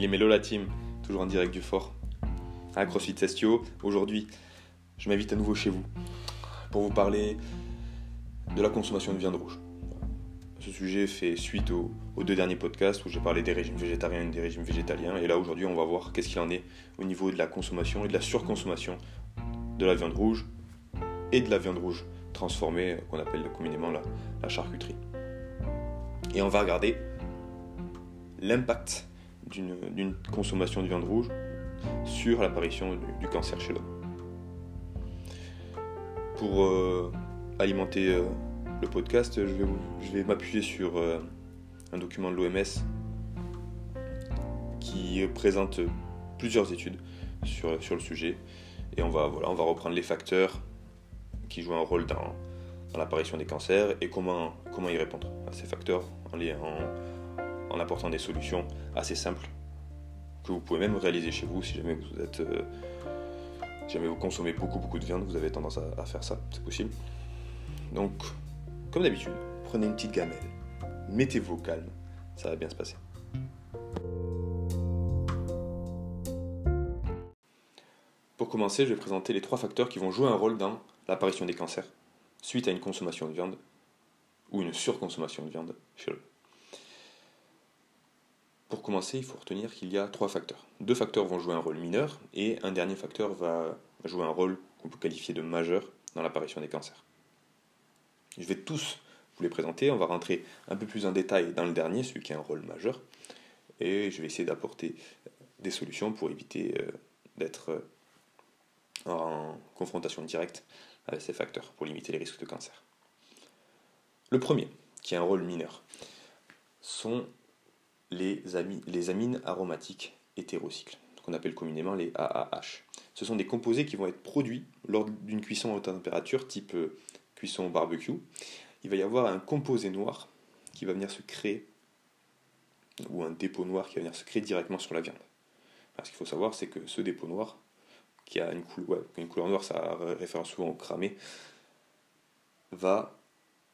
Mais Mélo la team, toujours en direct du fort. À CrossFit Testio, aujourd'hui, je m'invite à nouveau chez vous pour vous parler de la consommation de viande rouge. Ce sujet fait suite aux, deux derniers podcasts où j'ai parlé des régimes végétariens et des régimes végétaliens. Et là, aujourd'hui, on va voir qu'est-ce qu'il en est au niveau de la consommation et de la surconsommation de la viande rouge et de la viande rouge transformée, qu'on appelle communément la charcuterie. Et on va regarder l'impact d'une consommation de viande rouge sur l'apparition du, cancer chez l'homme. Pour euh, alimenter euh, le podcast, je vais, m'appuyer sur euh, un document de l'OMS qui présente plusieurs études sur, le sujet. Et on va, voilà, on va reprendre les facteurs qui jouent un rôle dans, l'apparition des cancers et comment, y répondre à ces facteurs en, en apportant des solutions assez simples que vous pouvez même réaliser chez vous si jamais vous êtes euh, jamais vous consommez beaucoup beaucoup de viande, vous avez tendance à, faire ça, c'est possible. Donc, comme d'habitude, prenez une petite gamelle, mettez-vous au calme, ça va bien se passer. Pour commencer, je vais présenter les trois facteurs qui vont jouer un rôle dans l'apparition des cancers suite à une consommation de viande ou une surconsommation de viande chez l'homme. Pour commencer, il faut retenir qu'il y a trois facteurs. Deux facteurs vont jouer un rôle mineur et un dernier facteur va jouer un rôle qu'on peut qualifier de majeur dans l'apparition des cancers. Je vais tous vous les présenter, on va rentrer un peu plus en détail dans le dernier, celui qui a un rôle majeur, et je vais essayer d'apporter des solutions pour éviter euh, d'être euh, en confrontation directe avec ces facteurs, pour limiter les risques de cancer. Le premier, qui a un rôle mineur, sont les, amines aromatiques hétérocycles, qu'on appelle communément les AAH. Ce sont des composés qui vont être produits lors d'une cuisson à haute température, type euh, cuisson barbecue. Il va y avoir un composé noir qui va venir se créer, ou un dépôt noir qui va venir se créer directement sur la viande. ce qu'il faut savoir, c'est que ce dépôt noir, qui a une, couleur, noire, ça réfère souvent au cramé, va,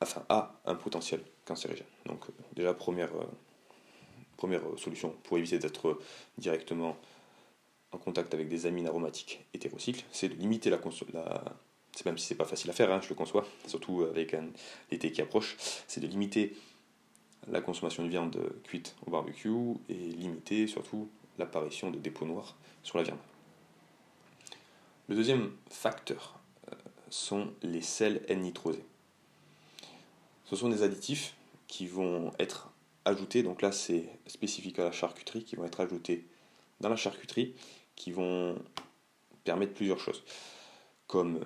enfin, a un potentiel cancérigène. Donc, déjà, première, euh, première solution pour éviter d'être directement en contact avec des amines aromatiques hétérocycles, c'est de limiter la, la c'est même si c'est pas facile à faire, hein, je le conçois, surtout avec l'été qui approche, c'est de limiter la consommation de viande cuite au barbecue et limiter surtout l'apparition de dépôts noirs sur la viande. Le deuxième facteur euh, sont les sels N-nitrosés. Ce sont des additifs qui vont être ajoutés, donc là c'est spécifique à la charcuterie, qui vont être ajoutés dans la charcuterie, qui vont permettre plusieurs choses, comme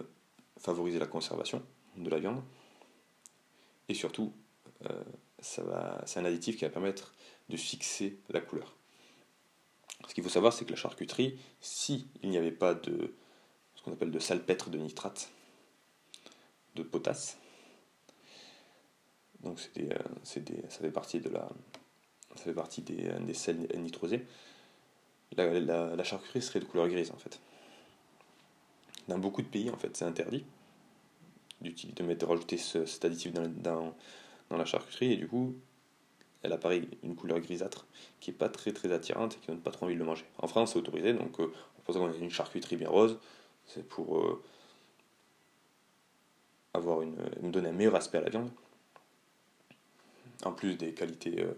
favoriser la conservation de la viande, et surtout, euh, c'est un additif qui va permettre de fixer la couleur. Ce qu'il faut savoir, c'est que la charcuterie, si n'y avait pas de ce qu'on appelle de salpêtre de nitrate, de potasse, donc c'est euh, ça fait partie de la, ça fait partie des, des sels nitrosés. La, charcuterie serait de couleur grise en fait. Dans beaucoup de pays, en fait, c'est interdit de, mettre, rajouter cet additif dans, dans, la charcuterie et du coup, elle apparaît une couleur grisâtre qui est pas très très attirante et qui donne pas trop envie de le manger. En France, c'est autorisé, donc euh, on pense qu'on a une charcuterie bien rose, c'est pour euh, avoir une, donner un meilleur aspect à la viande en plus des qualités, euh,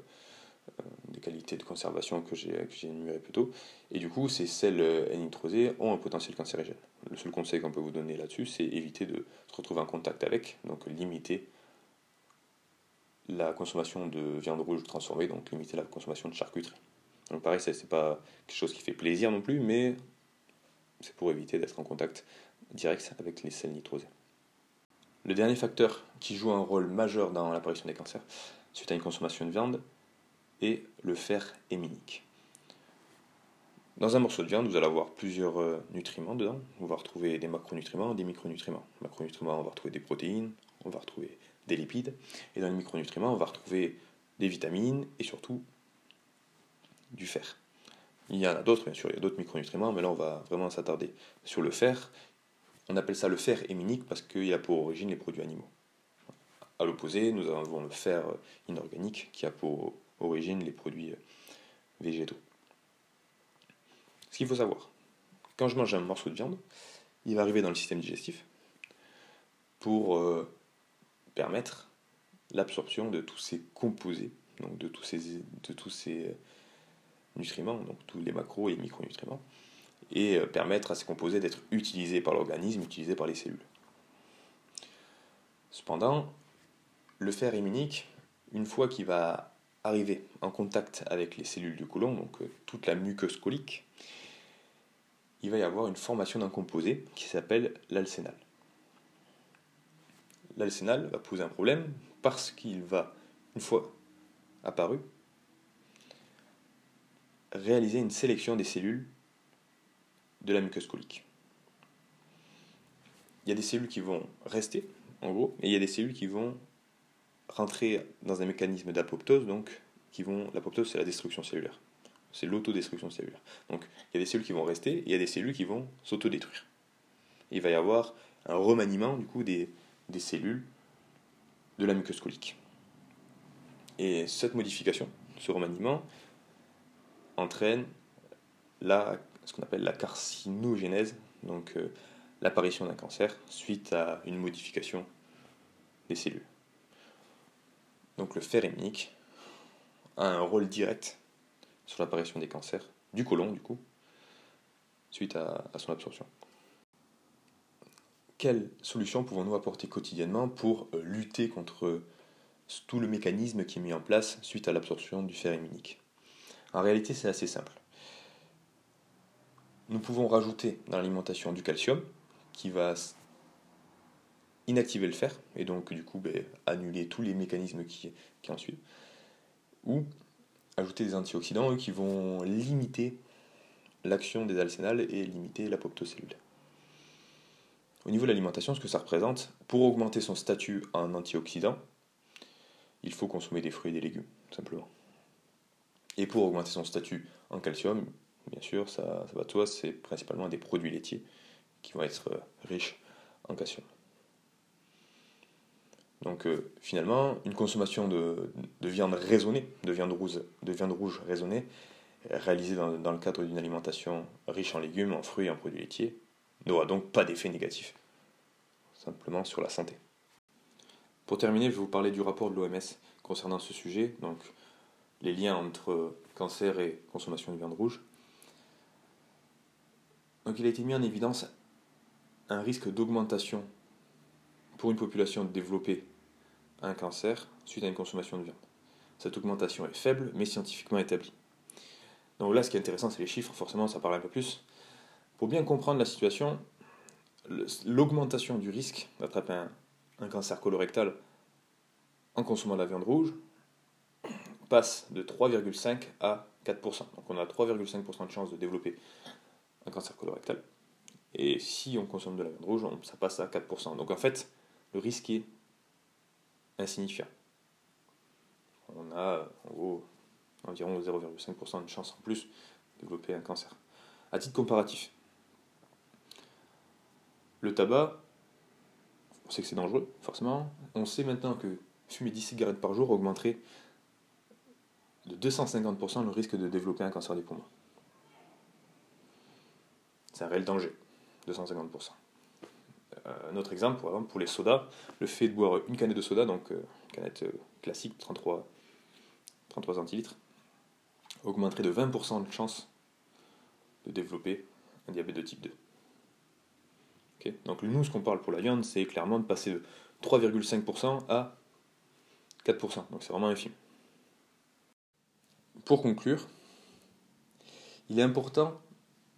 euh, des qualités de conservation que j'ai énumérées plus tôt. Et du coup, ces sels N-nitrosés ont un potentiel cancérigène. Le seul conseil qu'on peut vous donner là-dessus, c'est éviter de se retrouver en contact avec, donc limiter la consommation de viande rouge transformée, donc limiter la consommation de charcuterie. Donc pareil, ce n'est pas quelque chose qui fait plaisir non plus, mais c'est pour éviter d'être en contact direct avec les sels nitrosés. Le dernier facteur qui joue un rôle majeur dans l'apparition des cancers, suite à une consommation de viande et le fer héminique. Dans un morceau de viande, vous allez avoir plusieurs euh, nutriments dedans. On va retrouver des macronutriments et des micronutriments. Macronutriments, on va retrouver des protéines, on va retrouver des lipides. Et dans les micronutriments, on va retrouver des vitamines et surtout du fer. Il y en a d'autres, bien sûr, il y a d'autres micronutriments, mais là, on va vraiment s'attarder sur le fer. On appelle ça le fer héminique parce qu'il a pour origine les produits animaux. À l'opposé, nous avons le fer inorganique qui a pour origine les produits végétaux. Ce qu'il faut savoir, quand je mange un morceau de viande, il va arriver dans le système digestif pour euh, permettre l'absorption de tous ces composés, donc de tous ces, ces nutriments, donc tous les macros et micronutriments, et euh, permettre à ces composés d'être utilisés par l'organisme, utilisés par les cellules. Cependant, le fer héminique, une fois qu'il va arriver en contact avec les cellules du côlon, donc euh, toute la muqueuse colique, il va y avoir une formation d'un composé qui s'appelle l'alcénal. L'alcénal va poser un problème parce qu'il va, une fois apparu, réaliser une sélection des cellules de la muqueuse colique. Il y a des cellules qui vont rester, en gros, et il y a des cellules qui vont rentrer dans un mécanisme d'apoptose, donc qui vont. L'apoptose, c'est la destruction cellulaire. C'est l'autodestruction cellulaire. Donc il y a des cellules qui vont rester, et il y a des cellules qui vont s'autodétruire. Il va y avoir un remaniement, du coup, des, des cellules de la muqueuse colique. Et cette modification, ce remaniement, entraîne la, ce qu'on appelle la carcinogénèse, donc euh, l'apparition d'un cancer suite à une modification des cellules. Donc le fer héminique a un rôle direct sur l'apparition des cancers du côlon, du coup, suite à, son absorption. Quelles solutions pouvons-nous apporter quotidiennement pour euh, lutter contre tout le mécanisme qui est mis en place suite à l'absorption du fer héminique En réalité, c'est assez simple. Nous pouvons rajouter dans l'alimentation du calcium qui va inactiver le fer et donc du coup ben, annuler tous les mécanismes qui, qui en suivent. Ou ajouter des antioxydants eux, qui vont limiter l'action des alcénales et limiter l'apoptose cellulaire. Au niveau de l'alimentation, ce que ça représente, pour augmenter son statut en antioxydant, il faut consommer des fruits et des légumes, simplement. Et pour augmenter son statut en calcium, bien sûr, ça, ça va de soi, c'est principalement des produits laitiers qui vont être riches en calcium. Donc euh, finalement, une consommation de, viande raisonnée, de viande rouge, raisonnée, réalisée dans, dans le cadre d'une alimentation riche en légumes, en fruits et en produits laitiers, n'aura donc pas d'effet négatif, simplement sur la santé. Pour terminer, je vais vous parler du rapport de l'OMS concernant ce sujet, donc les liens entre cancer et consommation de viande rouge. Donc il a été mis en évidence un risque d'augmentation pour une population développée un cancer suite à une consommation de viande. Cette augmentation est faible, mais scientifiquement établie. Donc là, ce qui est intéressant, c'est les chiffres, forcément, ça parle un peu plus. Pour bien comprendre la situation, l'augmentation du risque d'attraper un, cancer colorectal en consommant de la viande rouge passe de 3,5 à 4%. Donc on a 3,5% de chance de développer un cancer colorectal. Et si on consomme de la viande rouge, ça passe à 4%. Donc en fait, est insignifiant. On a en environ 0,5% de chance en plus de développer un cancer. À titre comparatif, le tabac, on sait que c'est dangereux, forcément. On sait maintenant que fumer 10 cigarettes par jour augmenterait de 250% le risque de développer un cancer des poumons. C'est un réel danger, 250%. Euh, un autre exemple, par exemple, pour les sodas, le fait de boire une canette de soda, donc euh, canette euh, classique, 33, 33 centilitres, augmenterait de 20% de chance de développer un diabète de type 2. donc nous, ce qu'on parle pour la viande, c'est clairement de passer de 3,5% à 4%. Donc c'est vraiment infime. Pour conclure, il est important,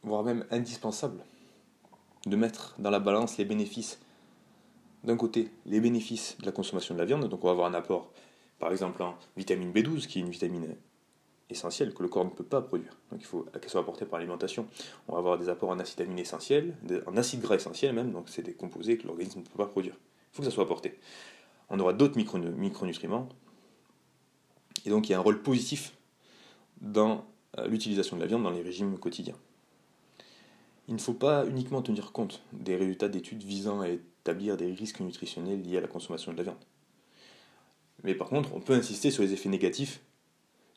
voire même indispensable, de mettre dans la balance les bénéfices. D'un côté, les bénéfices de la consommation de la viande, donc on va avoir un apport, par exemple, en vitamine B12, qui est une vitamine essentielle que le corps ne peut pas produire, donc il faut qu'elle soit apportée par l'alimentation. On va avoir des apports en acides aminés essentiels, en acides gras essentiels même, donc c'est des composés que l'organisme ne peut pas produire. Il faut que ça soit apporté. On aura d'autres micronutriments, et donc il y a un rôle positif dans euh, l'utilisation de la viande dans les régimes quotidiens. Il ne faut pas uniquement tenir compte des résultats d'études visant à établir des risques nutritionnels liés à la consommation de la viande. Mais par contre, on peut insister sur les effets négatifs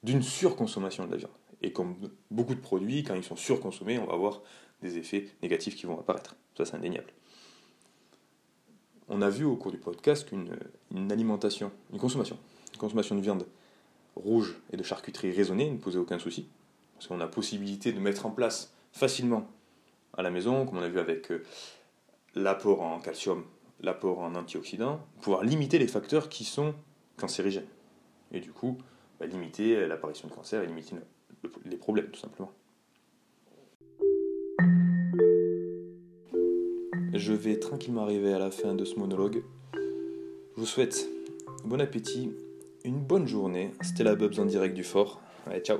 d'une surconsommation de la viande. Et comme beaucoup de produits, quand ils sont surconsommés, on va avoir des effets négatifs qui vont apparaître. Ça, c'est indéniable. On a vu au cours du podcast qu'une une alimentation, une consommation, une consommation de viande rouge et de charcuterie raisonnée ne posait aucun souci. Parce qu'on a possibilité de mettre en place facilement à la maison, comme on a vu avec euh, l'apport en calcium, l'apport en antioxydants, pouvoir limiter les facteurs qui sont cancérigènes. Et du coup, bah, limiter l'apparition de cancer et limiter les problèmes, tout simplement. Je vais tranquillement arriver à la fin de ce monologue. Je vous souhaite bon appétit, une bonne journée. C'était la Bubs en direct du fort. Allez, ciao